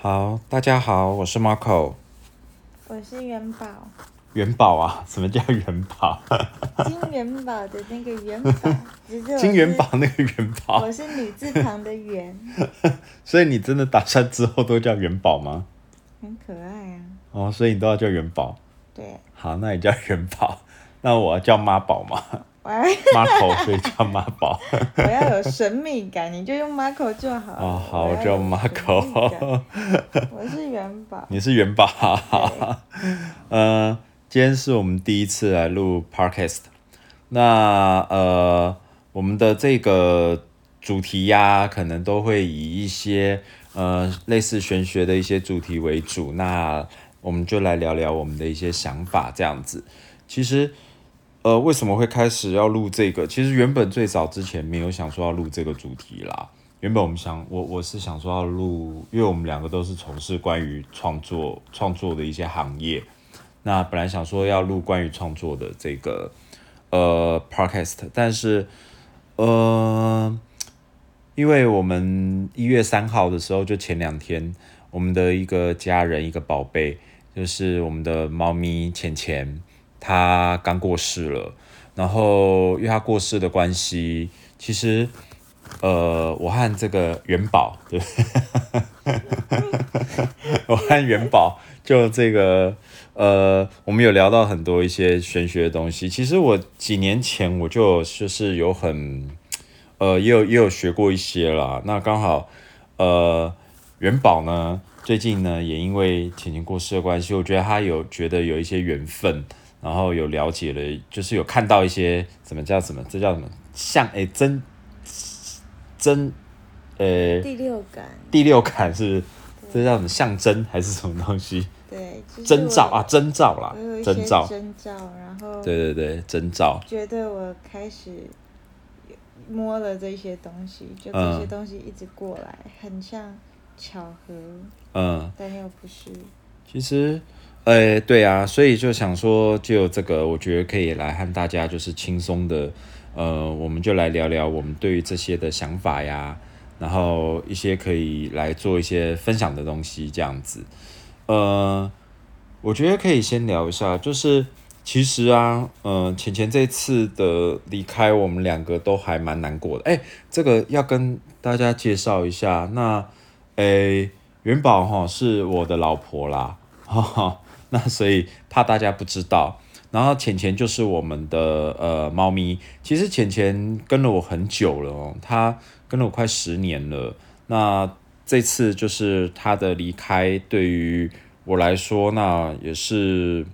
好，大家好，我是 Marco。我是元宝，元宝啊？什么叫元宝？金元宝的那个元宝，金元宝那个元宝我，是女字旁的元，所以你真的打算之后都叫元宝吗？很可爱啊。哦，所以你都要叫元宝。对，好，那你叫元宝，那我要叫妈宝嘛我要，Marco，所以叫妈宝。我要有神秘感，你就用 Marco 就好了。哦，好，我叫 Marco。我是元宝，你是元宝，呃，今天是我们第一次来录 podcast，那呃，我们的这个主题呀，可能都会以一些呃类似玄学的一些主题为主，那我们就来聊聊我们的一些想法，这样子。其实，呃，为什么会开始要录这个？其实原本最早之前没有想说要录这个主题啦。原本我们想，我我是想说要录，因为我们两个都是从事关于创作创作的一些行业。那本来想说要录关于创作的这个呃 podcast，但是呃，因为我们一月三号的时候，就前两天，我们的一个家人，一个宝贝，就是我们的猫咪浅浅，他刚过世了。然后因为他过世的关系，其实呃，我和这个元宝，对，我和元宝就这个呃，我们有聊到很多一些玄学的东西。其实我几年前我就就是有很呃，也有也有学过一些啦。那刚好呃，元宝呢，最近呢也因为浅浅过世的关系，我觉得他有觉得有一些缘分，然后有了解了，就是有看到一些什么叫什么，这叫什么？像诶真真呃第六感，第六感是这叫什么象征还是什么东西？对，就是征兆我啊，征兆啦征兆，征兆，然后对对对，征兆，觉得我开始摸了这些东西，就这嗯些东西一直过来，很像巧合，嗯，但又不是。其实，呃，对啊，所以就想说，就这个，我觉得可以来和大家就是轻松的，呃，我们就来聊聊我们对于这些的想法呀，然后一些可以来做一些分享的东西，这样子。呃，我觉得可以先聊一下，就是其实啊，呃，浅浅这次的离开，我们两个都还蛮难过的。哎，这个要跟大家介绍一下，那，诶，元宝哈是我的老婆啦，哈哈，那所以怕大家不知道。然后浅浅就是我们的呃猫咪，其实浅浅跟了我很久了哦，它跟了我快十年了。那这次就是它的离开，对于我来说，那也是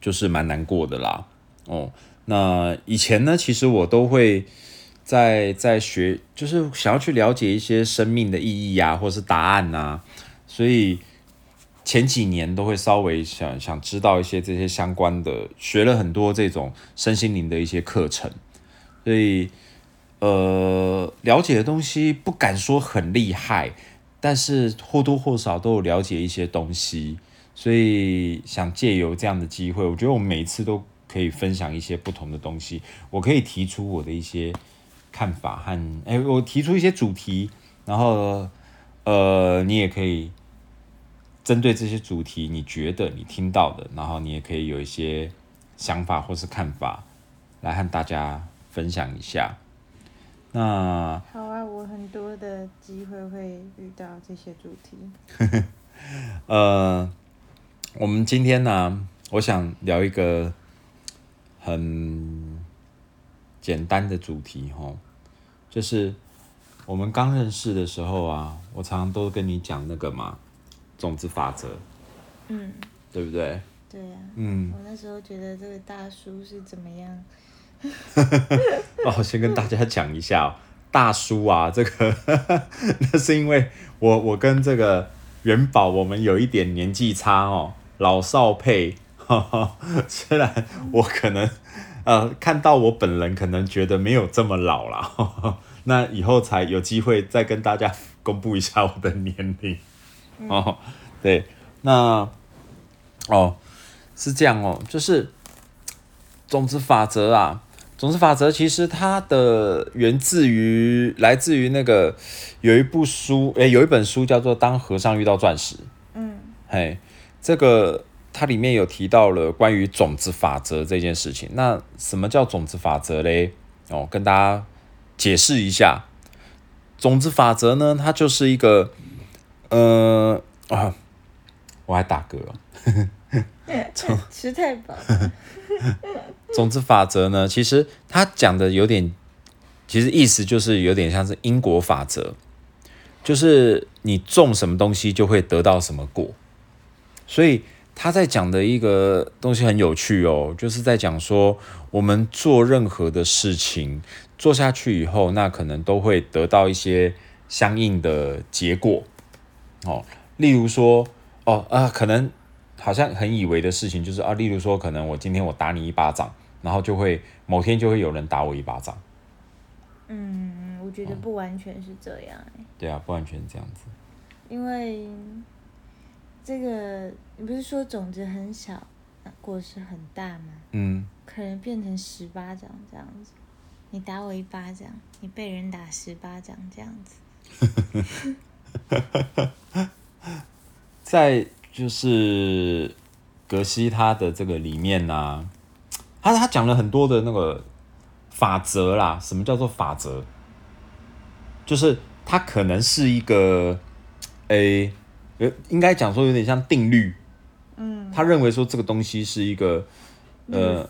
就是蛮难过的啦。哦，那以前呢，其实我都会在在学，就是想要去了解一些生命的意义啊，或是答案呐、所以前几年都会稍微想想知道一些这些相关的，学了很多这种身心灵的一些课程，所以呃，了解的东西不敢说很厉害，但是或多或少都有了解一些东西，所以想借由这样的机会，我觉得我每次都可以分享一些不同的东西，我可以提出我的一些看法和，哎，我提出一些主题，然后呃，你也可以针对这些主题，你觉得你听到的，然后你也可以有一些想法或是看法，来和大家分享一下。那好啊，我很多的机会会遇到这些主题。呃，我们今天呢，我想聊一个很简单的主题哈，就是我们刚认识的时候啊，我常常都跟你讲那个嘛，种子法则，嗯，对不对？对呀、嗯，我那时候觉得这个大叔是怎么样？哦，先跟大家讲一下、哦，大叔啊，这个 那是因为我我跟这个元宝我们有一点年纪差哦，老少配。虽然我可能呃看到我本人可能觉得没有这么老啦，那以后才有机会再跟大家公布一下我的年龄。哦，对，那哦是这样哦，就是种子法则啊，种子法则其实它的源自于来自于那个有一部书，诶、有一本书叫做《当和尚遇到钻石》。嗯嘿，这个它里面有提到了关于种子法则这件事情。那什么叫种子法则嘞？哦，跟大家解释一下。种子法则呢，它就是一个，呃啊，我还打嗝哦、吃太饱，总之法则呢，其实他讲的有点，其实意思就是有点像是因果法则，就是你种什么东西就会得到什么果。所以他在讲的一个东西很有趣哦，就是在讲说我们做任何的事情做下去以后，那可能都会得到一些相应的结果。哦，例如说，哦啊、可能好像很以为的事情就是啊，例如说，可能我今天我打你一巴掌，然后就会某天就会有人打我一巴掌。嗯，我觉得不完全是这样、欸，对啊，不完全是这样子。因为这个你不是说种子很小，啊果实很大吗？嗯，可能变成十巴掌这样子，你打我一巴掌，你被人打十巴掌这样子。在就是格西他的这个里面呢、他他讲了很多的那个法则啦。什么叫做法则？就是它可能是一个，诶、呃，应该讲说有点像定律。嗯，他认为说这个东西是一个，呃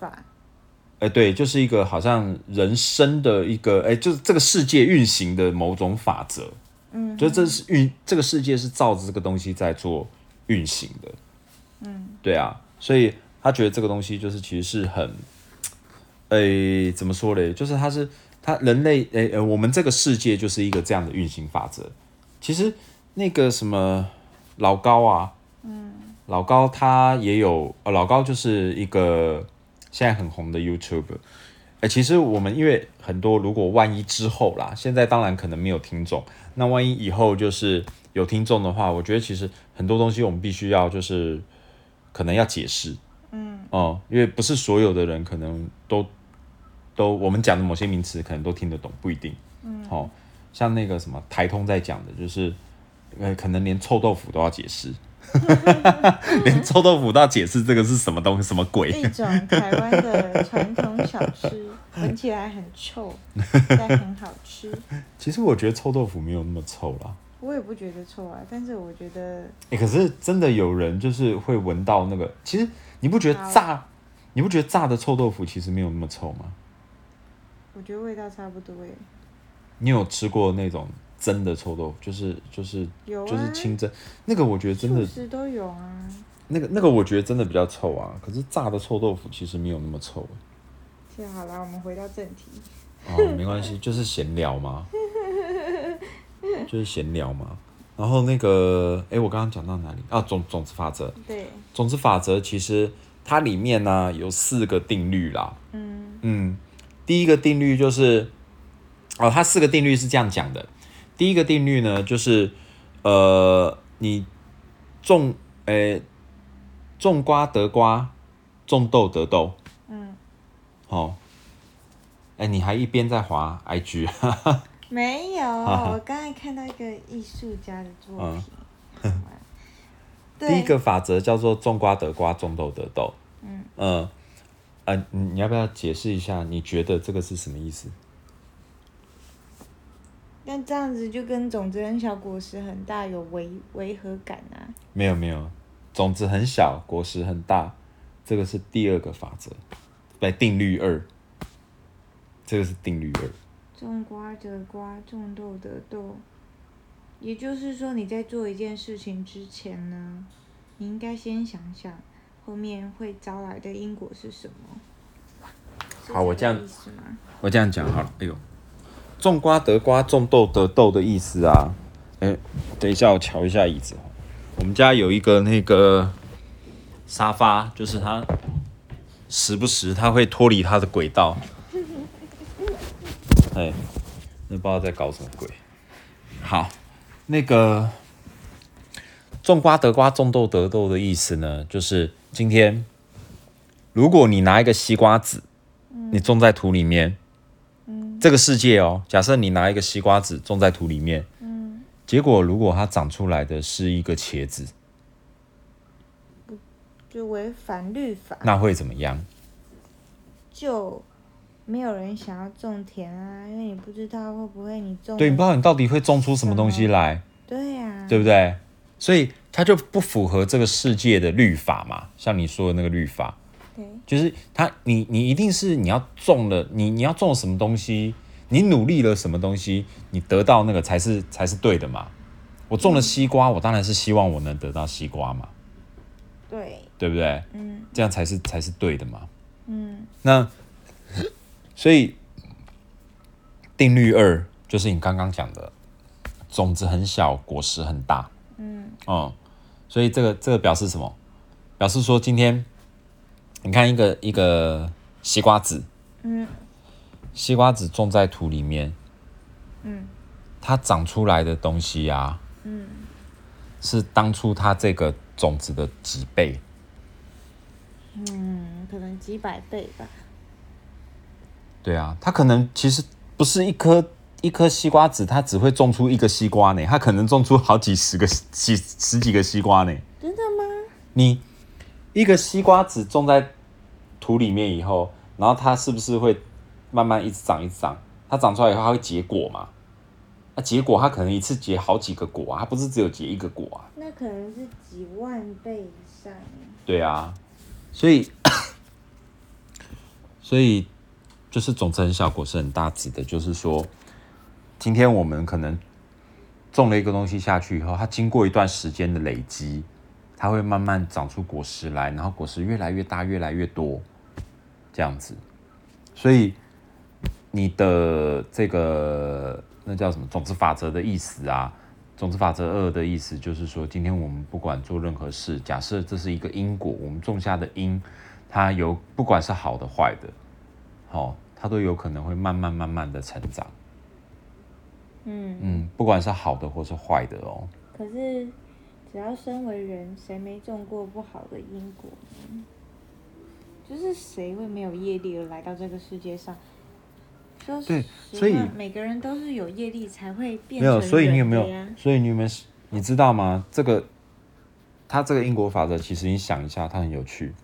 哎、对，就是一个好像人生的一个，哎、就是这个世界运行的某种法则。嗯，就这是运，这个世界是照着这个东西在做运行的。嗯，对啊，所以他觉得这个东西就是其实是很，诶、怎么说嘞？就是他是他人类，诶、呃，我们这个世界就是一个这样的运行法则。其实那个什么老高啊，嗯，老高他也有，呃，老高就是一个现在很红的 YouTuber。哎、其实我们因为很多，如果万一之后啦，现在当然可能没有听众，那万一以后就是有听众的话，我觉得其实很多东西我们必须要就是可能要解释，嗯，哦、因为不是所有的人可能都都我们讲的某些名词可能都听得懂，不一定，嗯，好、像那个什么台通在讲的，就是呃，可能连臭豆腐都要解释，连臭豆腐都要解释这个是什么东西，什么鬼，一种台湾的传统小吃，闻起来很臭，但很好吃。其实我觉得臭豆腐没有那么臭啦。我也不觉得臭啊，但是我觉得哎、可是真的有人就是会闻到那个，其实你不觉得炸，你不觉得炸的臭豆腐其实没有那么臭吗？我觉得味道差不多耶。你有吃过那种蒸的臭豆腐，就是就是有啊，就是清蒸，那个我觉得真的其实都有啊。那个那个我觉得真的比较臭啊。可是炸的臭豆腐其实没有那么臭。这样好了，我们回到正题。哦，没关系，就是闲聊嘛，就是闲聊嘛。然后那个，哎、我刚刚讲到哪里啊？种种子法则，对，种子法则其实它里面呢有四个定律啦。嗯嗯，第一个定律就是，哦，它四个定律是这样讲的。第一个定律呢，就是呃，你种，诶、种瓜得瓜，种豆得豆。嗯，哦，哎、你还一边在滑 IG，没有，我刚才看到一个艺术家的作嗯品。对第一个法则叫做种瓜得瓜，种豆得豆。嗯嗯，呃，你你要不要解释一下？你觉得这个是什么意思？那这样子就跟种子很小，果实很大有违违和感啊。没有没有，种子很小，果实很大，这个是第二个法则，来定律二，这个是定律二。种瓜得瓜，种豆得豆。也就是说，你在做一件事情之前呢，你应该先想想后面会招来的因果是什么。好我这样？我这样讲好了，哎呦，种瓜得瓜，种豆得豆的意思啊，哎、等一下我瞧一下椅子哦，我们家有一个那个沙发，就是它时不时它会脱离它的轨道，哎，那不知道在搞什么鬼。好，那个种瓜得瓜，种豆得豆的意思呢，就是今天如果你拿一个西瓜籽。你种在土里面，嗯这个世界哦，假设你拿一个西瓜籽种在土里面，嗯，结果如果它长出来的是一个茄子，就违反律法，那会怎么样？就没有人想要种田啊，因为你不知道会不会你种对，你不知道你到底会种出什么东西来，对呀、对不对？所以它就不符合这个世界的律法嘛，像你说的那个律法，对。就是它，你你一定是你要种了，你你要种什么东西，你努力了什么东西，你得到那个才是才是对的嘛。我种了西瓜，我当然是希望我能得到西瓜嘛，对，对不对？嗯这样才是才是对的嘛。嗯那 所以定律二就是你刚刚讲的，种子很小，果实很大。嗯嗯，所以这个这个表示什么？表示说今天你看一个一个西瓜籽，嗯西瓜籽种在土里面，嗯它长出来的东西啊，嗯，是当初它这个种子的几倍。嗯，可能几百倍吧。对啊，它可能其实不是一颗一颗西瓜籽，它只会种出一个西瓜呢，它可能种出好几十个几十几个西瓜呢。真的吗？你一个西瓜籽种在土里面以后，然后它是不是会慢慢一直长一直长？它长出来以后，它会结果嘛？那、结果它可能一次结好几个果啊，它不是只有结一个果啊。那可能是几万倍以上。对啊，所以 所以就是种子很小，果是很大，指的就是说，今天我们可能种了一个东西下去以后，它经过一段时间的累积，它会慢慢长出果实来，然后果实越来越大，越来越多，这样子。所以你的这个那叫什么种子法则的意思啊？种子法则二的意思就是说，今天我们不管做任何事，假设这是一个因果，我们种下的因，它有不管是好的坏的，好、它都有可能会慢慢慢慢的成长。嗯，嗯，不管是好的或是坏的哦。可是只要身为人，谁没种过不好的因果呢？就是谁会没有业力而来到这个世界上？说对所以每个人都是有业力才会变没有，所以你有没有？所以你有没有？你知道吗？这个，他这个因果法则，其实你想一下，它很有趣。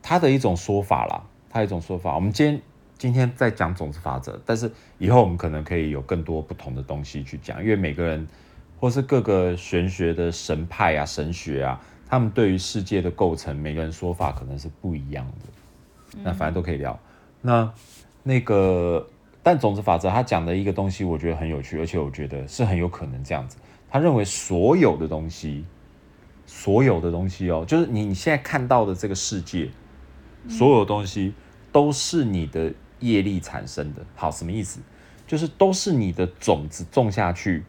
他的一种说法啦，他一种说法。我们今天今天在讲种子法则，但是以后我们可能可以有更多不同的东西去讲，因为每个人或是各个玄学的神派啊、神学啊，他们对于世界的构成，每个人说法可能是不一样的。那反正都可以聊。那那个，但种子法则他讲的一个东西，我觉得很有趣，而且我觉得是很有可能这样子。他认为所有的东西，所有的东西哦，就是你你现在看到的这个世界，所有东西都是你的业力产生的。好，什么意思？就是都是你的种子种下去，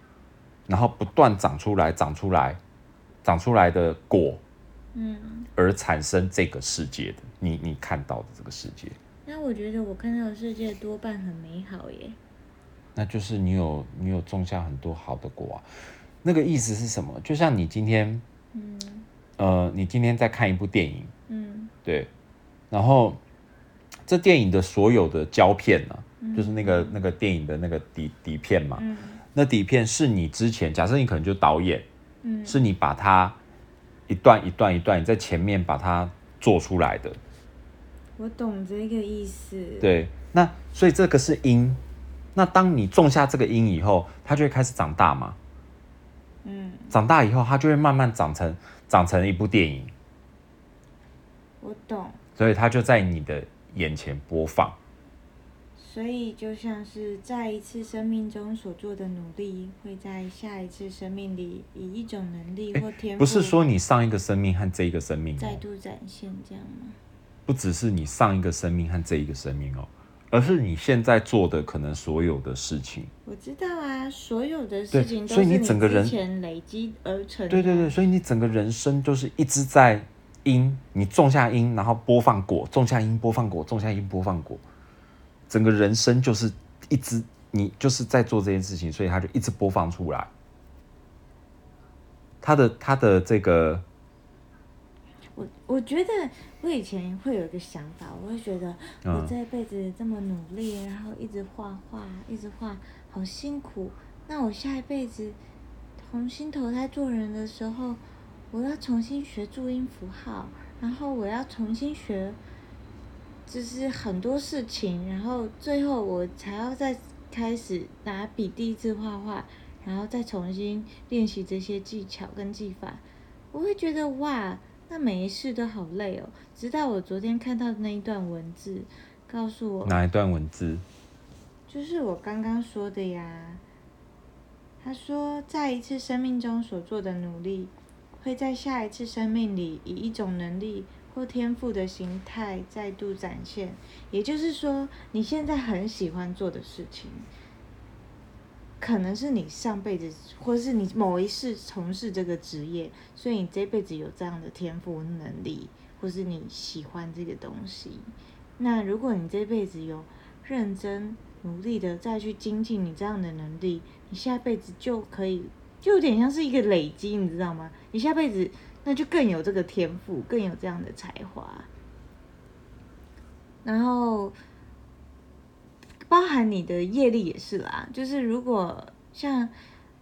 然后不断长出来，长出来，长出来的果，嗯，而产生这个世界的，你你看到的这个世界。那我觉得我看到的世界多半很美好耶。那就是你有你有种下很多好的果啊。那个意思是什么？就像你今天，嗯呃，你今天在看一部电影，嗯对，然后这电影的所有的胶片呢、就是那个那个电影的那个底底片嘛，嗯那底片是你之前，假设你可能就导演，嗯，是你把它一段一段一段你在前面把它做出来的，我懂这个意思。，对，那所以这个是因。那当你种下这个因以后，它就会开始长大嘛。嗯，长大以后，它就会慢慢长成长成一部电影，我懂。所以它就在你的眼前播放。所以就像是在一次生命中所做的努力，会在下一次生命里以一种能力或天赋，不是说你上一个生命和这一个生命哦，再度展现这样吗？不只是你上一个生命和这一个生命哦，而是你现在做的可能所有的事情。我知道啊，所有的事情都所以是你整个人前累积而成。对对对，，所以你整个人生就是一直在因，你种下因，然后播放果，种下因播放果，种下因播放果，整个人生就是一直你就是在做这件事情，所以它就一直播放出来。他的他的这个我我觉得我以前会有一个想法，我会觉得我嗯这辈子这么努力，然后一直画画，一直画，好辛苦。那我下一辈子重新投胎做人的时候，我要重新学注音符号，然后我要重新学，就是很多事情，然后最后我才要再开始拿笔第一次画画，然后再重新练习这些技巧跟技法。我会觉得哇，那每一世都好累哦。直到我昨天看到那一段文字，告诉我，哪一段文字？就是我刚刚说的呀。他说，在一次生命中所做的努力，会在下一次生命里以一种能力或天赋的形态再度展现。也就是说，你现在很喜欢做的事情，可能是你上辈子，或是你某一世从事这个职业，所以你这辈子有这样的天赋能力，或是你喜欢这个东西。那如果你这辈子有认真努力的再去精进你这样的能力，你下辈子就可以，就有点像是一个累积，你知道吗？你下辈子那就更有这个天赋，更有这样的才华。然后，包含你的业力也是啦，就是如果像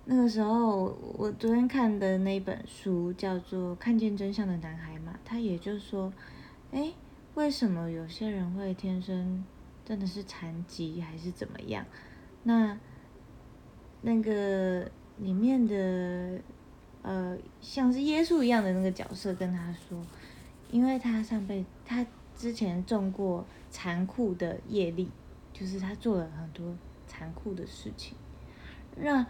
那个时候，我昨天看的那本书叫做《看见真相的男孩》嘛，他也就说，哎，为什么有些人会天生真的是残疾还是怎么样？那那个里面的呃，像是耶稣一样的那个角色跟他说，因为他上辈他之前种过残酷的业力，就是他做了很多残酷的事情。那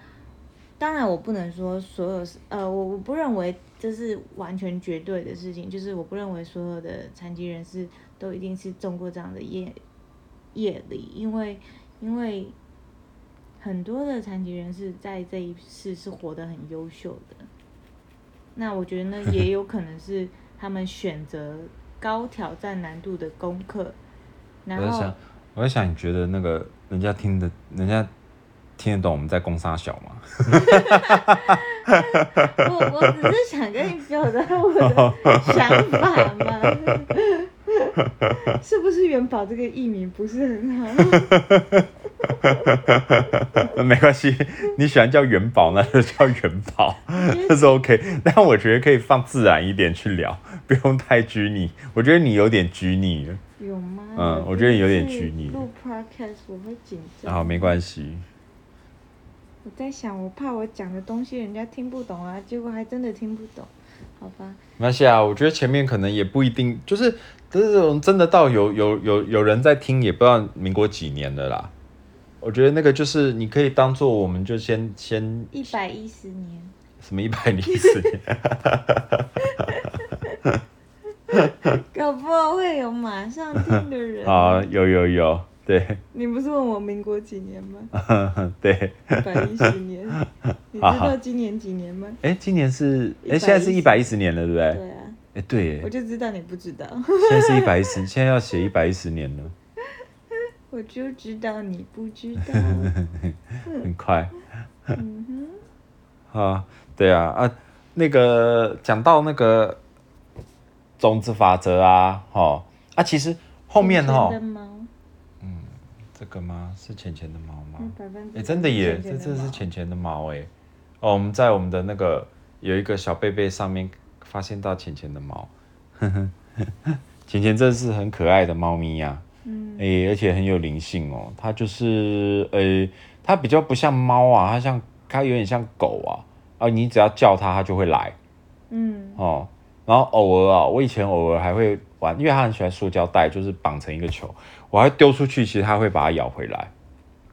当然，我不能说所有是呃，我我不认为这是完全绝对的事情，就是我不认为所有的残疾人士都一定是中过这样的业业力，因为因为很多的残疾人士在这一世是活得很优秀的。那我觉得呢，也 有可能是他们选择高挑战难度的功课，然后我在想，你觉得那个人家听的，人家听得懂我们在攻杀小吗？我我只是想跟你表达我的想法嘛，是不是元宝这个艺名不是很好？没关系，你喜欢叫元宝，那就叫元宝，这是 OK。但我觉得可以放自然一点去聊，不用太拘泥。我觉得你有点拘泥了。有吗？嗯我觉得有点拘泥录 podcast 我会紧张。好，没关系。我在想，我怕我讲的东西人家听不懂啊，结果还真的听不懂，好吧？没关系啊，我觉得前面可能也不一定，就是这种真的到有有有有人在听，也不知道民国几年的啦。我觉得那个就是你可以当做我们就先先一百一十年，什么一百零四年，搞不好会有马上听的人。啊，有有有，对你不是问我民国几年吗？对，一百一十年。你知道今年几年吗？哎，今年是哎110现在是一百一十年了，对不对？对啊，哎对耶我，就知道你不知道，现在是一百一十，现在要写一百一十年了，我就知道你不知道。很快。嗯啊，对啊啊，那个讲到那个种子法则啊，哈啊，其实后，面哈浅浅的猫，这个吗？是浅浅的猫吗？哎、真的耶，这这是浅浅的猫哎。哦，我们在我们的那个有一个小贝贝上面发现到浅浅的猫，浅浅真是很可爱的猫咪呀、嗯哎、而且很有灵性哦。它就是呃，它比较不像猫啊，它像它有点像狗啊，啊，你只要叫它，它就会来嗯哦。然后偶尔啊，我以前偶尔还会玩，因为它很喜欢塑胶袋，就是绑成一个球，我还丢出去，其实它会把它咬回来。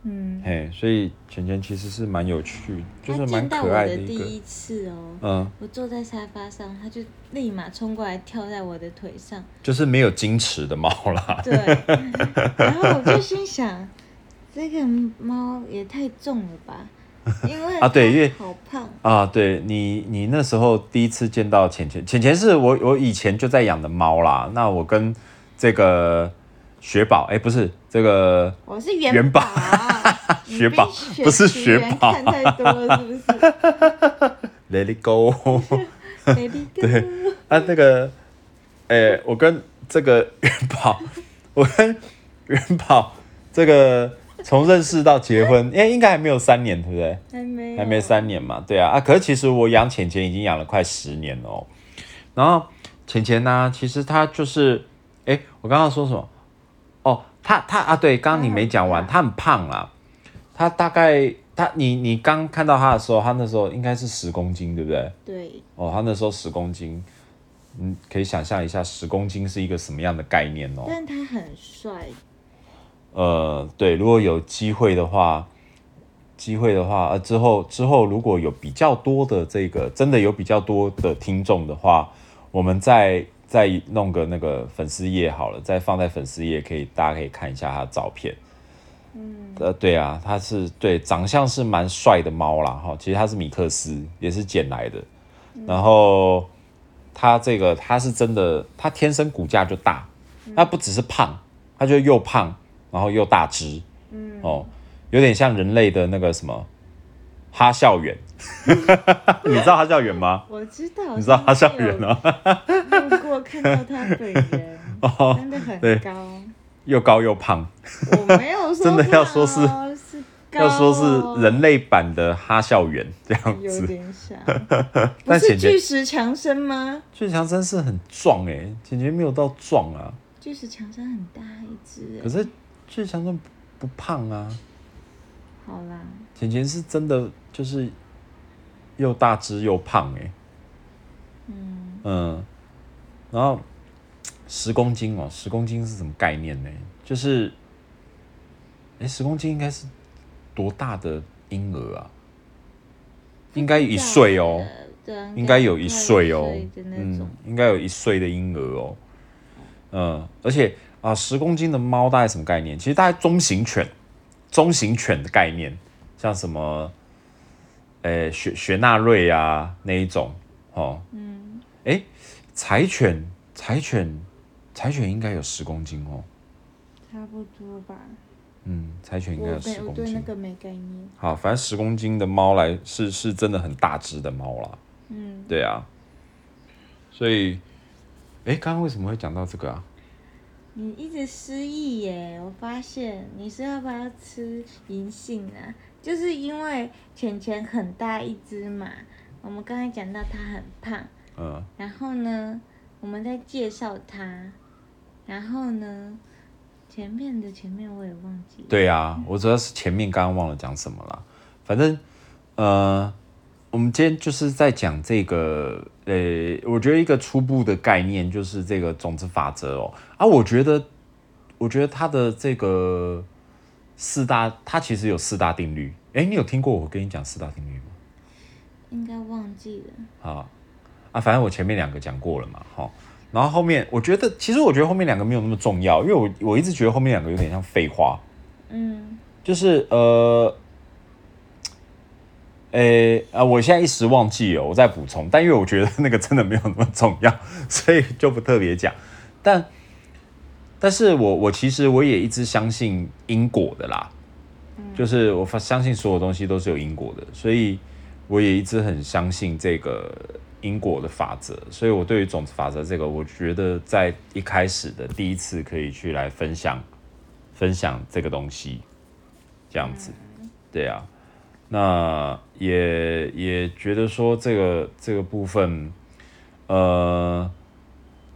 嗯，嘿，所以钱钱其实是蛮有趣，就是他蛮见到我可爱一个。的第一次哦，嗯，我坐在沙发上，它就立马冲过来跳在我的腿上，就是没有矜持的猫啦。对，然后我就心想，这个猫也太重了吧，因为啊对因为好胖，啊，对你，你那时候第一次见到浅浅，浅浅是我我以前就在养的猫啦。那我跟这个雪宝，哎、不是这个我是元元宝 雪宝不是雪宝看太多了是不是 Let It Go，？Baby 对 girl，啊，那个哎、我跟这个元宝，我跟元宝这个从认识到结婚，哎、应该还没有三年，对不对？还没还没三年嘛，对啊啊！可是其实我养浅浅已经养了快十年了哦。然后浅浅呢，其实他就是，哎，我刚刚说什么？哦，他他啊，对，刚刚你没讲完，他很胖啦。他大概他你你刚看到他的时候，他那时候应该是十公斤，对不对？对，哦，他那时候十公斤，嗯，可以想象一下十公斤是一个什么样的概念哦。但他很帅，呃，对，如果有机会的话，机会的话，呃，之后之后如果有比较多的这个，真的有比较多的听众的话，我们再再弄个那个粉丝页好了，再放在粉丝页，可以大家可以看一下他的照片。嗯，呃，对啊，他是对长相是蛮帅的猫啦，哈，其实他是米克斯，也是捡来的，然后他这个他是真的，他天生骨架就大，他不只是胖，他就又胖，然后又大只，嗯，哦，有点像人类的那个什么哈校园 你知道哈校园吗？我知道，你知道哈校园啊？吗？路过看到他本人，哦，真的很高。又高又胖，我没有说真的要说是要说是人类版的哈校园这样有子。点像，不是巨石强森吗？巨石强森是很壮哎、欸，简直没有到壮啊，巨石强森很大一只，可是俊强真不不胖啊，好啦，简简是真的就是又大只又胖哎、嗯，嗯，然后十公斤哦，十公斤是什么概念呢？就是，哎，十公斤应该是多大的婴儿啊？应该一岁哦，应该有一岁哦。嗯，，应该有一岁的婴儿哦，嗯，而且啊，十公斤的猫大概什么概念？其实大概中型犬，中型犬的概念，像什么，呃，雪雪纳瑞啊那一种，哦，嗯，哎，柴犬，柴犬，柴犬应该有十公斤哦，差不多吧。嗯，柴犬应该有十公斤。我对那个没概念。好，反正十公斤的猫来是是真的很大只的猫啦。嗯，对啊，所以，哎，刚刚为什么会讲到这个啊？你一直失忆耶，我发现你是要不要吃银杏啊？就是因为浅浅很大一只嘛，我们刚才讲到它很胖，嗯，然后呢，我们在介绍它，然后呢，前面的前面我也忘记了。对啊，我主要是前面刚刚忘了讲什么了。反正，呃，我们今天就是在讲这个，呃，我觉得一个初步的概念就是这个种子法则哦。啊，我觉得，我觉得它的这个四大，它其实有四大定律。哎，你有听过我跟你讲四大定律吗？应该忘记了。啊啊，反正我前面两个讲过了嘛，哈。然后后面我觉得，其实我觉得后面两个没有那么重要，因为我我一直觉得后面两个有点像废话，嗯，就是呃，诶啊，我现在一时忘记了，我再补充。但因为我觉得那个真的没有那么重要，所以就不特别讲。但但是我我其实我也一直相信因果的啦，就是我发相信所有东西都是有因果的，所以我也一直很相信这个因果的法则。所以我对于种子法则这个，我觉得在一开始的第一次可以去来分享分享这个东西，这样子，对啊。那也也觉得说这个这个部分，呃，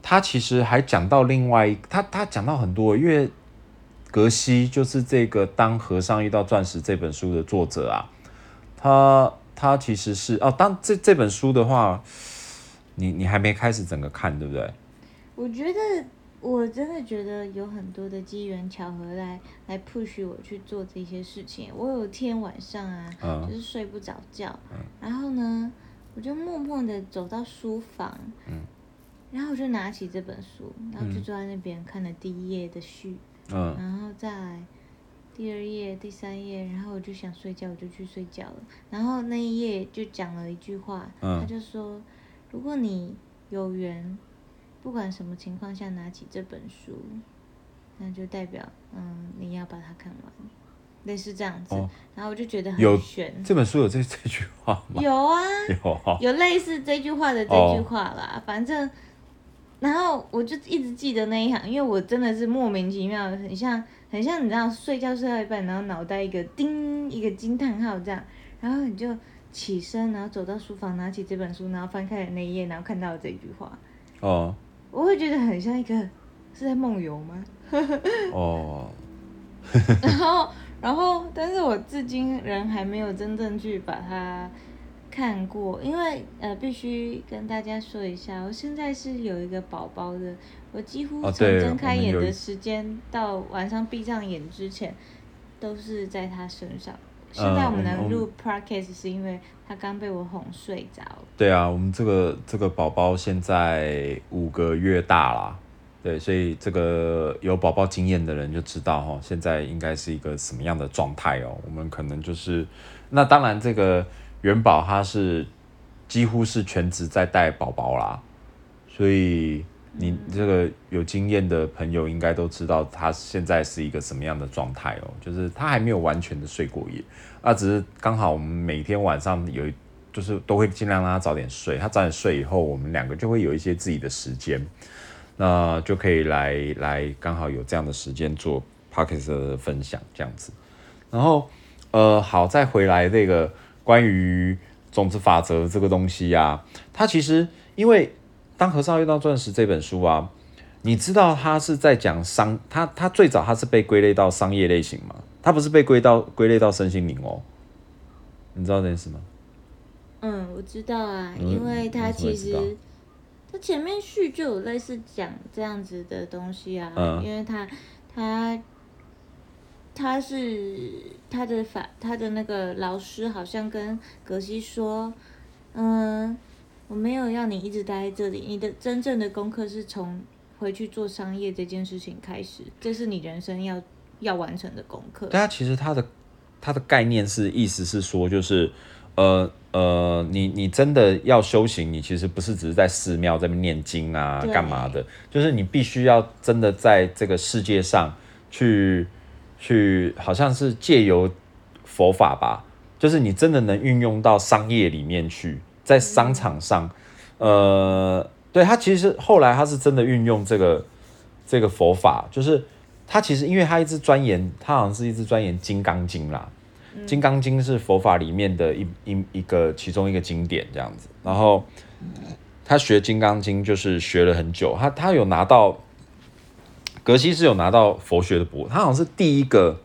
他其实还讲到另外一，他他讲到很多，因为格西就是这个《当和尚遇到钻石》这本书的作者啊，他他其实是哦，当这这本书的话，你你还没开始整个看，对不对？我觉得我真的觉得有很多的机缘巧合来来 push 我去做这些事情。我有天晚上啊，嗯就是睡不着觉，然后呢，我就默默的走到书房，然后我就拿起这本书，然后就坐在那边看了第一页的序，嗯然后再来第二页、第三页，然后我就想睡觉，我就去睡觉了。然后那一页就讲了一句话，嗯他就说，如果你有缘，不管什么情况下拿起这本书，那就代表嗯你要把它看完，类似这样子。哦然后我就觉得有很悬。这本书有这这句话吗？有啊，有哈、有类似这句话的这句话啦，反正然后我就一直记得那一行，因为我真的是莫名其妙，很像很像你知道睡觉睡到一半，然后脑袋一个叮一个惊叹号这样，然后你就起身，然后走到书房，拿起这本书，然后翻开了那一页，然后看到了这句话，哦我会觉得很像一个是在梦游吗？哦，然后，然后，但是我至今仍还没有真正去把它看过，因为呃，必须跟大家说一下，我现在是有一个宝宝的，我几乎从睁开眼的时间到晚上闭上眼之前，都是在他身上。现在我们能录 podcast 是因为他刚被我哄睡着。对啊，我们这个这个宝宝现在五个月大啦，对，所以这个有宝宝经验的人就知道哈，现在应该是一个什么样的状态哦。我们可能就是，那当然这个元宝他是几乎是全职在带宝宝啦，所以你这个有经验的朋友应该都知道他现在是一个什么样的状态哦，就是他还没有完全的睡过夜，啊，只是刚好我们每天晚上有就是都会尽量让他早点睡，他早点睡以后，我们两个就会有一些自己的时间，那就可以来来刚好有这样的时间做 p o c k e t 的分享这样子。然后呃，好，再回来这个关于种子法则这个东西啊，它其实因为当和尚遇到钻石这本书啊，你知道他是在讲商，他他最早他是被归类到商业类型嘛，他不是被归到归类到身心灵哦，你知道这件事吗？嗯，我知道啊，嗯因为他其实他前面序就有类似讲这样子的东西啊，嗯因为他他他是他的法他的那个老师好像跟格西说，嗯，我没有要你一直待在这里，你的真正的功课是从回去做商业这件事情开始，这是你人生要要完成的功课。对啊，其实它的它的概念是意思是说，就是呃呃，你你真的要修行，你其实不是只是在寺庙这边念经啊干嘛的，就是你必须要真的在这个世界上去去，好像是借由佛法吧，就是你真的能运用到商业里面去，在商场上，呃，对他其实后来他是真的运用这个这个佛法，就是他其实因为他一直钻研，他好像是一直钻研《金刚经》啦，《金刚经》是佛法里面的一一一个其中一个经典这样子，然后他学《金刚经》就是学了很久，他他有拿到格西是有拿到佛学的博，他好像是第一个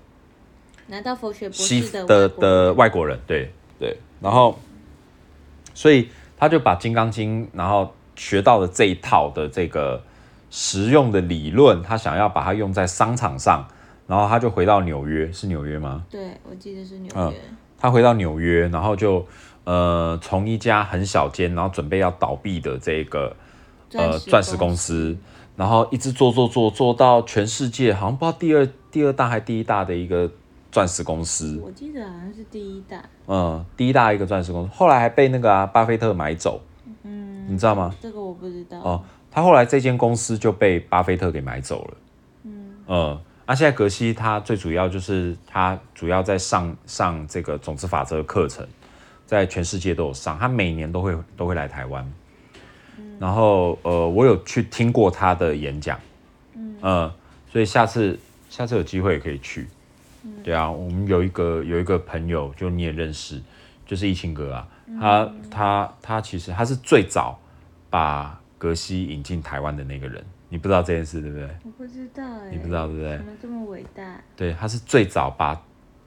拿到佛学博士的的的外国人，对对，然后所以他就把《金刚经》然后学到的这一套的这个实用的理论，他想要把它用在商场上，然后他就回到纽约，是纽约吗？对，我记得是纽嗯约。他回到纽约，然后就呃从一家很小间，然后准备要倒闭的这个呃钻石公司，然后一直做做做做到全世界好像不知道第二第二大还第一大的一个钻石公司，我记得好像是第一大，嗯，第一大一个钻石公司，后来还被那个啊巴菲特买走，嗯，你知道吗？这个我不知道。哦，他后来这间公司就被巴菲特给买走了。嗯，呃，那、现在格西他最主要就是他主要在上上这个种子法则的课程，在全世界都有上，他每年都会都会来台湾。然后呃，我有去听过他的演讲，嗯，呃，所以下次下次有机会也可以去。对啊，我们有一个有一个朋友，就你也认识，就是易清哥啊，他他他其实他是最早把格西引进台湾的那个人，你不知道这件事对不对？我不知道哎、你不知道对不对怎？么这么伟大？对，他是最早把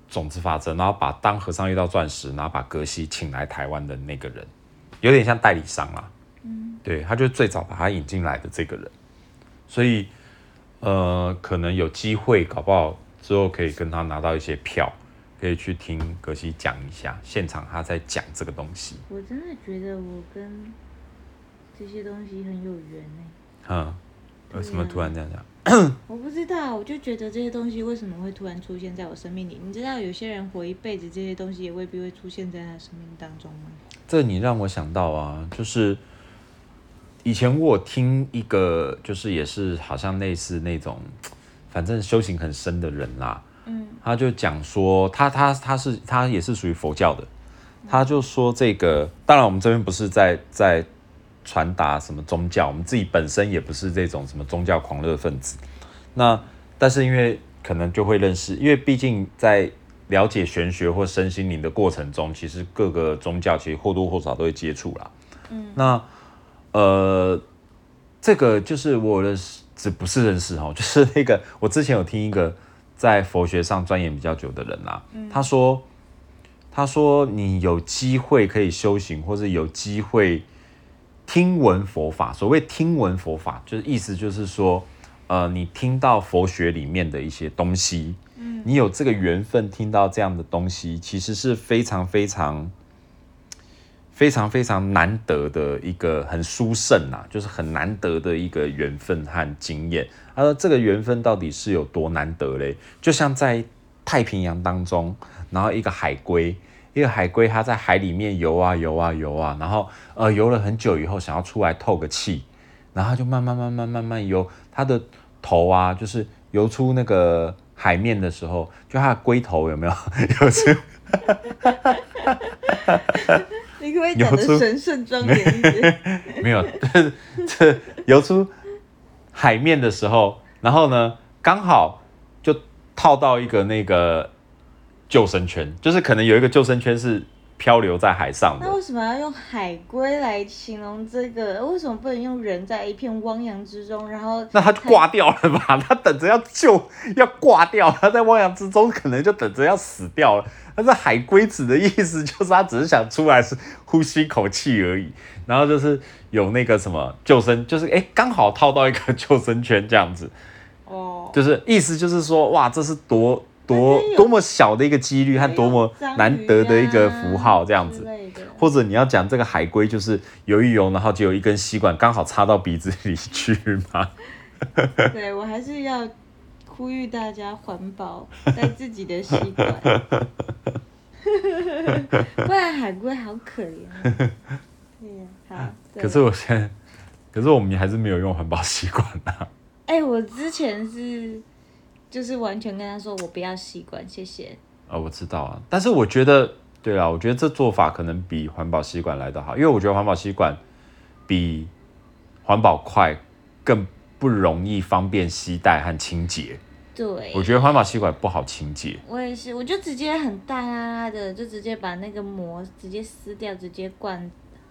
种子法则，然后把当和尚遇到钻石，然后把格西请来台湾的那个人，有点像代理商啦。嗯，对，他就是最早把他引进来的这个人，所以呃，可能有机会，搞不好之后可以跟他拿到一些票，可以去听葛西讲一下，现场他在讲这个东西。我真的觉得我跟这些东西很有缘哎、嗯，为什么突然这样讲？我不知道，我就觉得这些东西为什么会突然出现在我生命里？你知道有些人活一辈子，这些东西也未必会出现在他生命当中吗？这你让我想到啊，就是以前我听一个，就是也是好像类似那种，反正修行很深的人啦，嗯，他就讲说，他他他是他也是属于佛教的，他就说这个，当然我们这边不是在在传达什么宗教，我们自己本身也不是这种什么宗教狂热分子。那但是因为可能就会认识，因为毕竟在了解玄学或身心灵的过程中，其实各个宗教其实或多或少都会接触啦。嗯，那呃，这个就是我认识，只不是认识哦，就是那个我之前有听一个在佛学上钻研比较久的人啦，他说。他说：“你有机会可以修行，或者有机会听闻佛法。所谓听闻佛法，就是意思就是说，呃，你听到佛学里面的一些东西，嗯，你有这个缘分听到这样的东西，其实是非常非常非常非常难得的一个很殊胜呐，就是很难得的一个缘分和经验。他说这个缘分到底是有多难得嘞？就像在太平洋当中。”然后一个海龟，一个海龟，它在海里面游啊游啊游啊，然后呃游了很久以后，想要出来透个气，然后就慢慢慢慢慢慢游，它的头啊，就是游出那个海面的时候，就它的龟头有没有 游出？你可不可以讲的神圣 庄严一点？没有，这游出海面的时候，然后呢，刚好就套到一个那个。救生圈就是可能有一个救生圈是漂流在海上的。那为什么要用海龟来形容这个？为什么不能用人在一片汪洋之中？然后那他就挂掉了吧？他等着要救，要挂掉。他在汪洋之中可能就等着要死掉了。但是海龟子的意思就是他只是想出来是呼吸口气而已。然后就是有那个什么救生，就是哎刚好套到一个救生圈这样子。哦，就是意思就是说哇，这是多。多多么小的一个几率和多么难得的一个符号，这样子，或者你要讲这个海龟就是游一游，然后就有一根吸管刚好插到鼻子里去吗？对我还是要呼吁大家环保，带自己的吸管，不然海龟好可怜。对呀，好。可是我现在，可是我们还是没有用环保吸管啊。哎，我之前是。就是完全跟他说我不要吸管，谢谢。啊，我知道啊，但是我觉得，对啊，我觉得这做法可能比环保吸管来得好，因为我觉得环保吸管比环保快更不容易方便携带和清洁。对，我觉得环保吸管不好清洁。我也是，我就直接很大啦的，就直接把那个膜直接撕掉，直接灌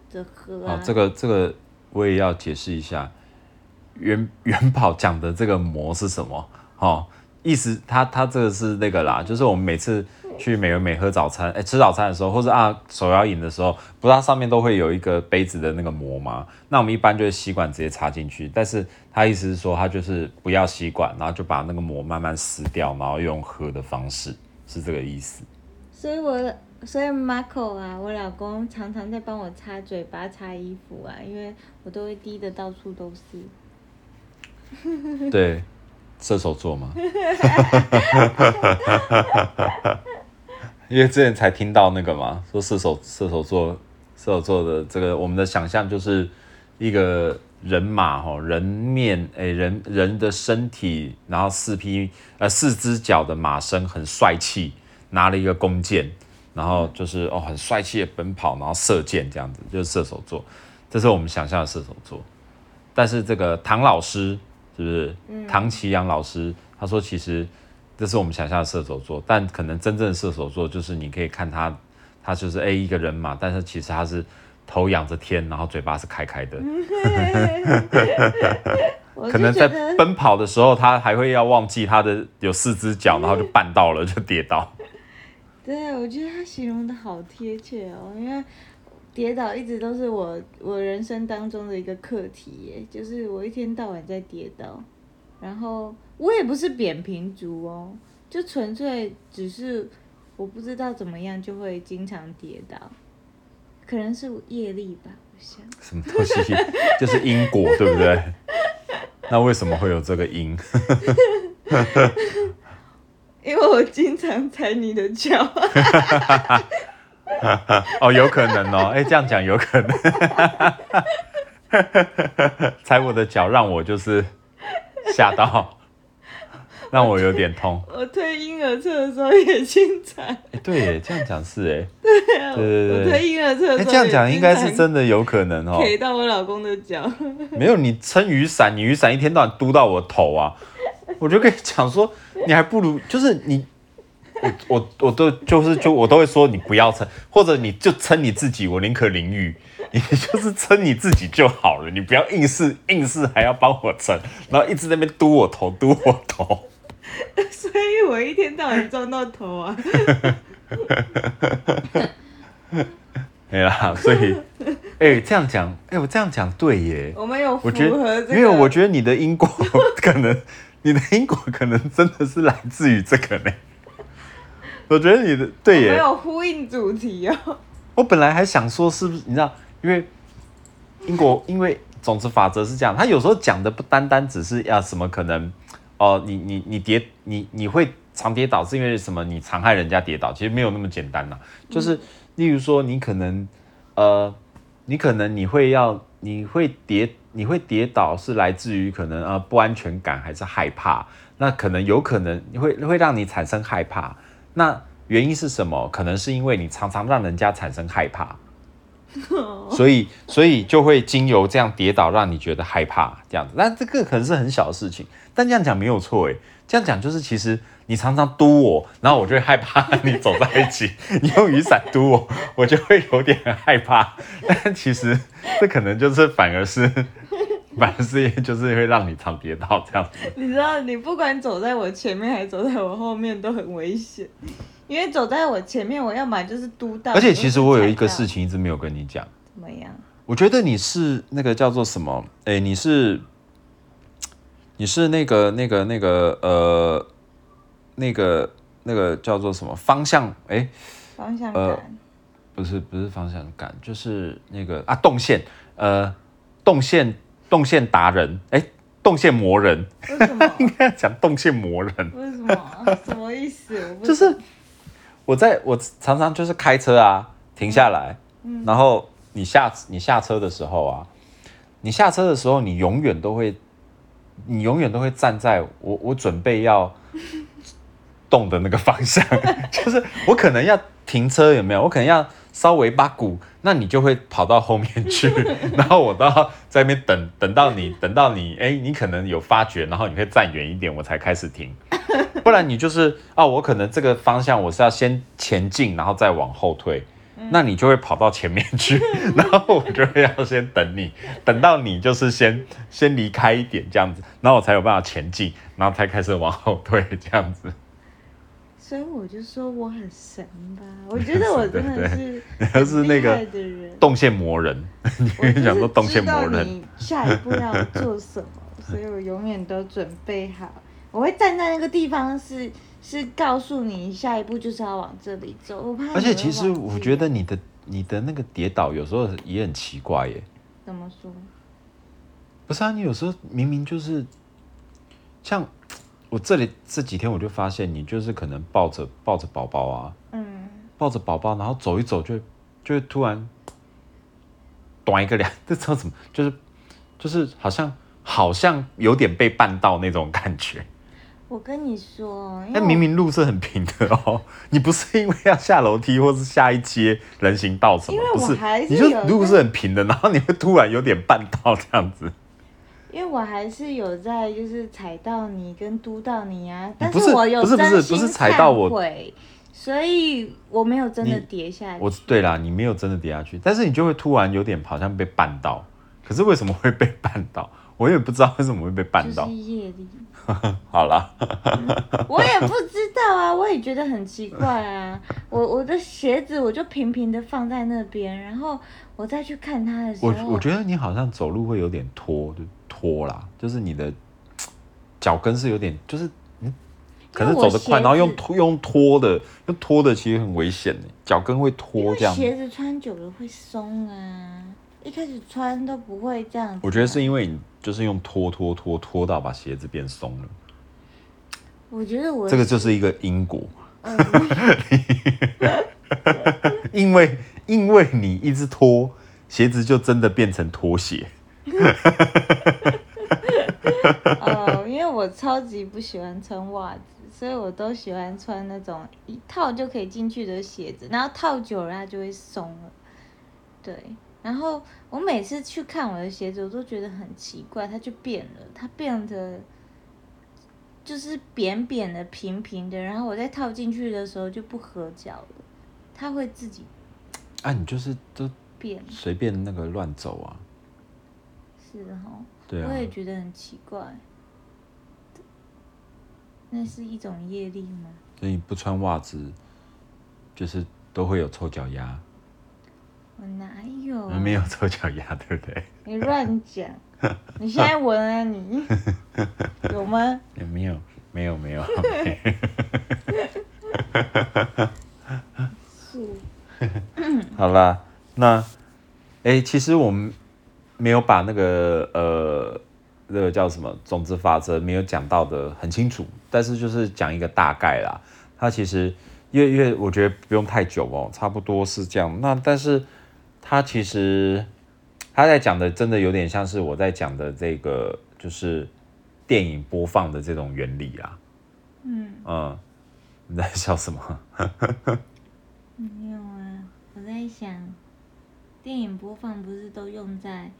着喝啊。这个这个我也要解释一下，元元宝讲的这个膜是什么？哦。意思，他他这个是那个啦，就是我们每次去美而美喝早餐，哎，吃早餐的时候，或者啊手摇饮的时候，不是它上面都会有一个杯子的那个膜吗？那我们一般就是吸管直接插进去，但是他意思是说，他就是不要吸管，然后就把那个膜慢慢撕掉，然后用喝的方式，是这个意思。所以，我所以 Marco 啊，我老公常常在帮我擦嘴巴、擦衣服啊，因为我都会滴的到处都是。对。射手座吗？因为之前才听到那个嘛，说射手射手座射手座的这个，我们的想象就是一个人马哈，人面诶，人人的身体，然后四匹呃四只脚的马身，很帅气，拿了一个弓箭，然后就是哦很帅气的奔跑，然后射箭这样子，就是射手座，这是我们想象的射手座。但是这个唐老师。是不是唐奇阳老师他说，其实这是我们想象的射手座，但可能真正的射手座就是你可以看他，他就是 A 一个人嘛，但是其实他是头仰着天，然后嘴巴是开开的。可能在奔跑的时候，他还会要忘记他的有四只脚，然后就绊到了，就跌倒。对，我觉得他形容的好贴切哦，因为。跌倒一直都是我我人生当中的一个课题耶，就是我一天到晚在跌倒，然后我也不是扁平足哦，就纯粹只是我不知道怎么样就会经常跌倒，可能是业力吧，我想。什么东西？就是因果，对不对？那为什么会有这个因？因为我经常踩你的脚。哦，有可能哦，哎，这样讲有可能，踩我的脚让我就是吓到，让我有点痛。我推婴婴儿车的时候也经常。哎，对耶，这样讲是哎，对啊，对对对我推婴儿车的哎，时候，这样讲应该是，真的有可能哦。K 到我老公的脚。没有你撑雨伞，你雨伞一天到晚嘟到我头啊，我就跟你讲说，你还不如就是你，我我我都就是就我都会说你不要撑，或者你就撑你自己，我宁可淋雨，你就是撑你自己就好了，你不要硬是硬是还要帮我撑，然后一直在那边嘟我头嘟我头，所以我一天到晚撞到头啊。没啦，所以哎、这样讲，哎、我这样讲对耶。我们有符我觉得，合这个，因为我觉得你的因果 可能，你的因果可能真的是来自于这个呢。我觉得你的对耶，没，有呼应主题哦。我本来还想说是不是你知道，因为英国，因为种子法则是这样，他有时候讲的不单单只是要什么可能哦，你你你跌你你会常跌倒是因为什么？你常害人家跌倒，其实没有那么简单呐、就是例如说你可能呃，你可能你会要你会跌你会跌倒是来自于可能呃不安全感还是害怕，那可能有可能会会让你产生害怕，那原因是什么？可能是因为你常常让人家产生害怕。所以，所以就会经由这样跌倒，让你觉得害怕这样子。但这个可能是很小的事情，但这样讲没有错诶。这样讲就是，其实你常常嘟我，然后我就会害怕你走在一起。你用雨伞嘟我，我就会有点害怕。但其实这可能就是反而是，反而是就是会让你常跌倒这样子。你知道，你不管走在我前面还是走在我后面都很危险，因为走在我前面，我要么就是嘟到，而且其实我有一个事情情一直没有跟你讲。怎么样？我觉得你是那个叫做什么？哎、你是你是那个那个那个呃那个那个叫做什么方向？哎、方向呃感，不是不是方向感，就是那个啊动线呃动线动线达人，哎、动线魔人？应该讲动线魔人。为什么？什么意思？就是我在我常常就是开车啊，停下来，嗯然后你下你下车的时候啊，你下车的时候，你永远都会，你永远都会站在我我准备要动的那个方向，就是我可能要停车，有没有？我可能要稍微八股，那你就会跑到后面去，然后我都要在那边等等到你，等到你，哎，你可能有发觉，然后你会站远一点，我才开始停。不然你就是啊，我可能这个方向我是要先前进，然后再往后退，那你就会跑到前面去，然后我就会要先等你，等到你就是先先离开一点这样子，然后我才有办法前进，然后才开始往后退这样子。所以我就说我很神吧，我觉 得我真的是对是那个动线魔人，你讲说动线魔人，你下一步要做什么，所以我永远都准备好。我会站在那个地方是，是告诉你下一步就是要往这里走。我怕而且其实我觉得你的你的那个跌倒有时候也很奇怪耶。怎么说？不是啊，你有时候明明就是像我这里这几天我就发现你就是可能抱着抱着宝宝啊，嗯，抱着宝宝，然后走一走就就会突然短一个两，这叫什么？就是就是好像好像有点被绊到那种感觉。我跟你说，因为但明明路是很平的哦，你不是因为要下楼梯或是下一阶人行道什么因为，不是我还，是你就路是很平的，然后你会突然有点绊到这样子。因为我还是有在就是踩到你跟督到你啊，但是我有不是不是不是踩到我忏悔，所以我没有真的跌下去。我对啦，你没有真的跌下去，但是你就会突然有点好像被绊到。可是为什么会被绊到？我也不知道为什么会被绊到就是。业力，好了，我也不知道啊，我也觉得很奇怪啊。我我的鞋子我就平平的放在那边，然后我再去看它的时候，我我觉得你好像走路会有点拖，就拖啦，就是你的脚跟是有点，就是嗯，可能因为我走得快，然后用拖用拖的，用拖的其实很危险的，脚跟会拖这样。鞋子穿久了会松啊，一开始穿都不会这样。我觉得是因为你就是用拖拖拖拖到把鞋子变松了，我觉得我这个就是一个因果。嗯 因为因为你一直拖，鞋子就真的变成拖鞋。哦，因为我超级不喜欢穿袜子，所以我都喜欢穿那种一套就可以进去的鞋子，然后套久了它就会松了。对，然后我每次去看我的鞋子，我都觉得很奇怪，它就变了，它变得就是扁扁的、平平的，然后我再套进去的时候就不合脚了，它会自己啊，你就是都变，随便那个乱走啊，是哈。对啊我，也觉得很奇怪。那是一种业力吗？所以你不穿袜子，就是都会有臭脚丫，我哪有、啊？没有臭脚丫，对不对？你乱讲！你现在闻啊你？有吗？也没有，没有，没有，是。好啦，那，哎、其实我们没有把那个呃，那个叫什么种子法则没有讲到的很清楚，但是就是讲一个大概啦。它其实因为因为我觉得不用太久哦，差不多是这样。那但是它其实他在讲的真的有点像是我在讲的这个就是电影播放的这种原理啊。嗯，嗯，你在笑什么？没有啊，我在想，电影播放不是都用在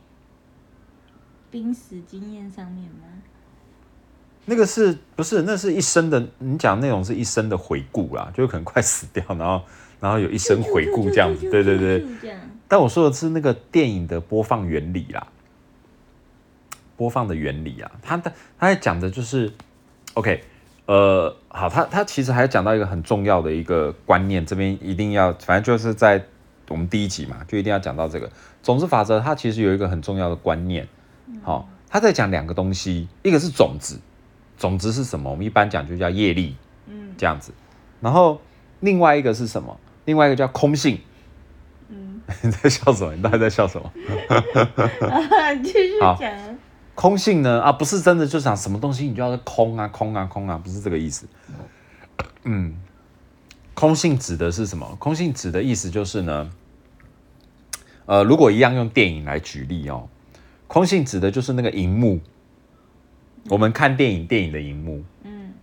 濒死经验上面吗？那个是不是？那是一生的，你讲那种是一生的回顾啦，就可能快死掉，然后然后有一生回顾这样子，对对对。但我说的是那个电影的播放原理啦，播放的原理啊，他的他在讲的就是，OK，呃，好，他他其实还讲到一个很重要的一个观念，这边一定要，反正就是在我们第一集嘛，就一定要讲到这个种子法则，它其实有一个很重要的观念，好、他在讲两个东西，一个是种子，种子是什么？我们一般讲就叫业力，嗯这样子，然后另外一个是什么？另外一个叫空性。嗯，你在笑什么？你到底在笑什么？继续好讲啊。空性呢？啊，不是真的就讲什么东西你就要空啊空啊空啊，不是这个意思。嗯，空性指的是什么？空性指的意思就是呢，呃，如果一样用电影来举例哦，空性指的就是那个荧幕，我们看电影，电影的荧幕，嗯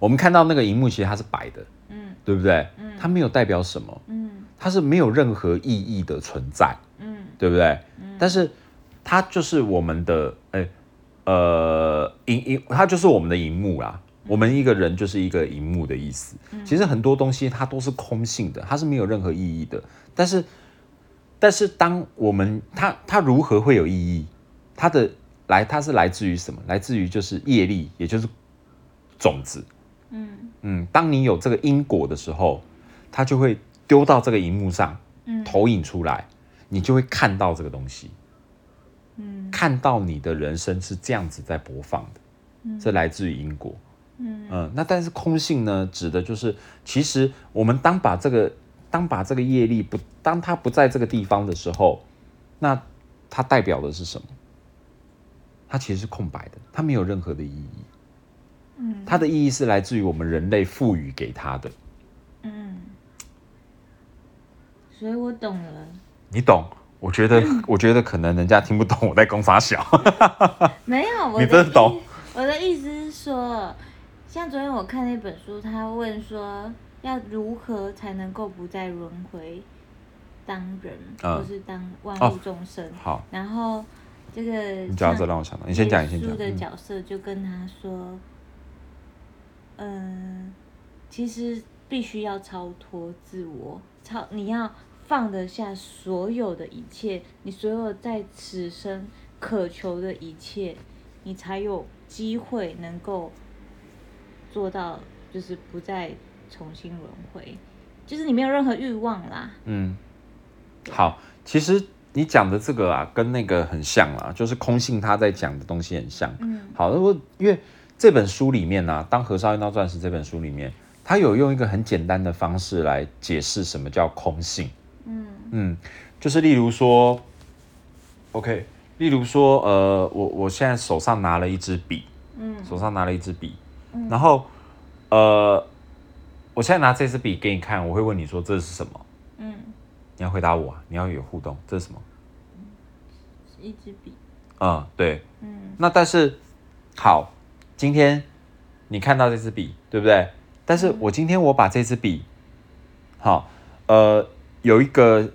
我们看到那个荧幕，其实它是白的，嗯对不对？嗯它没有代表什么，嗯它是没有任何意义的存在。嗯对不对？但是它就是我们的，哎、呃，荧荧，它就是我们的荧幕啦。我们一个人就是一个荧幕的意思。其实很多东西它都是空性的，它是没有任何意义的。但是，但是当我们它它如何会有意义？它的来，它是来自于什么？来自于就是业力，也就是种子。嗯嗯，当你有这个因果的时候，它就会丢到这个荧幕上，嗯投影出来，你就会看到这个东西，嗯看到你的人生是这样子在播放的，这来自于因果。嗯那但是空性呢，指的就是其实我们当把这个当把这个业力不当它不在这个地方的时候，那它代表的是什么？它其实是空白的，它没有任何的意义。嗯它的意义是来自于我们人类赋予给它的。嗯，所以我懂了。你懂？我觉得，我觉得可能人家听不懂我在攻啥小。没有，我你的真的懂。我的意思是说，像昨天我看那本书，他问说要如何才能够不再轮回当人，嗯或是当万哦物众生。好，然后这个你讲到这让我想到，你先讲，你先讲。的嗯角色就跟他说，嗯、其实必须要超脱自我，超你要放得下所有的一切，你所有在此生渴求的一切，你才有机会能够做到，就是不再重新轮回，就是你没有任何欲望啦。嗯，好，其实你讲的这个啊，跟那个很像啦，就是空性他在讲的东西很像。嗯好，如果因为这本书里面呢、啊，《当和尚遇到钻石》这本书里面，他有用一个很简单的方式来解释什么叫空性。嗯嗯，就是例如说，OK，例如说，呃，我我现在手上拿了一支笔，嗯手上拿了一支笔，然后，呃，我现在拿这支笔给你看，我会问你说这是什么？嗯，你要回答我啊，你要有互动，这是什么？一支笔。嗯，对。嗯那但是好，今天你看到这支笔，对不对？但是我今天我把这支笔，好，呃，有一个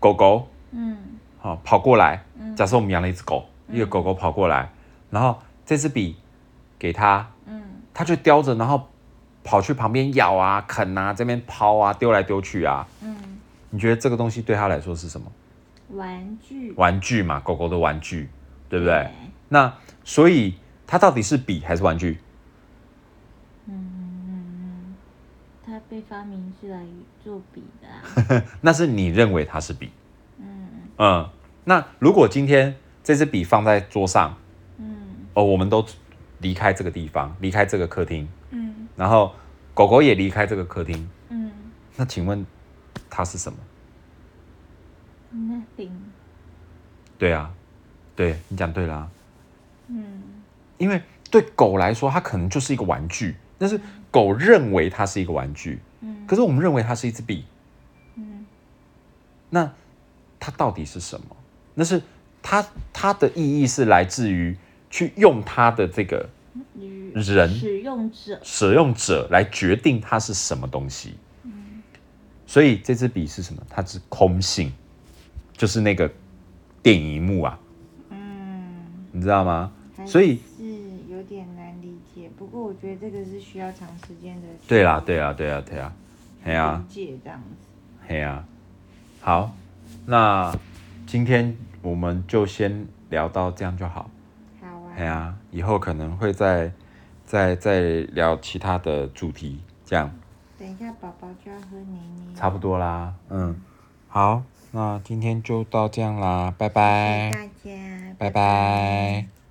狗狗，嗯好跑过来，嗯假设我们养了一只狗，一个狗狗跑过来，然后这支笔给它，嗯它就叼着，然后跑去旁边咬啊、啃啊、这边抛啊、丢来丢去啊。嗯，你觉得这个东西对它来说是什么？玩具，玩具嘛，狗狗的玩具，对不对？那所以它到底是笔还是玩具？嗯，它被发明是来做笔的啊。那是你认为它是笔。嗯嗯，那如果今天这支笔放在桌上，嗯哦，我们都离开这个地方，离开这个客厅，嗯然后狗狗也离开这个客厅，嗯那请问它是什么？，nothing。对啊，对你讲对了啊、嗯因为对狗来说，它可能就是一个玩具，但是狗认为它是一个玩具，嗯可是我们认为它是一支笔，嗯那它到底是什么？那是它它的意义是来自于去用它的这个人使用者。使用者来决定它是什么东西。所以这支笔是什么？它是空性，就是那个电影幕啊，嗯，你知道吗？所以过我觉得这个是需要长时间的去对啦，对啦，对啦，对啦，嘿啊这样子。嘿啊。好，那今天我们就先聊到这样就好。好啊。嘿啊，以后可能会再再再聊其他的主题，这样等一下，宝宝就要喝奶奶。差不多啦。嗯，好，那今天就到这样啦，拜谢拜谢，大家，拜拜。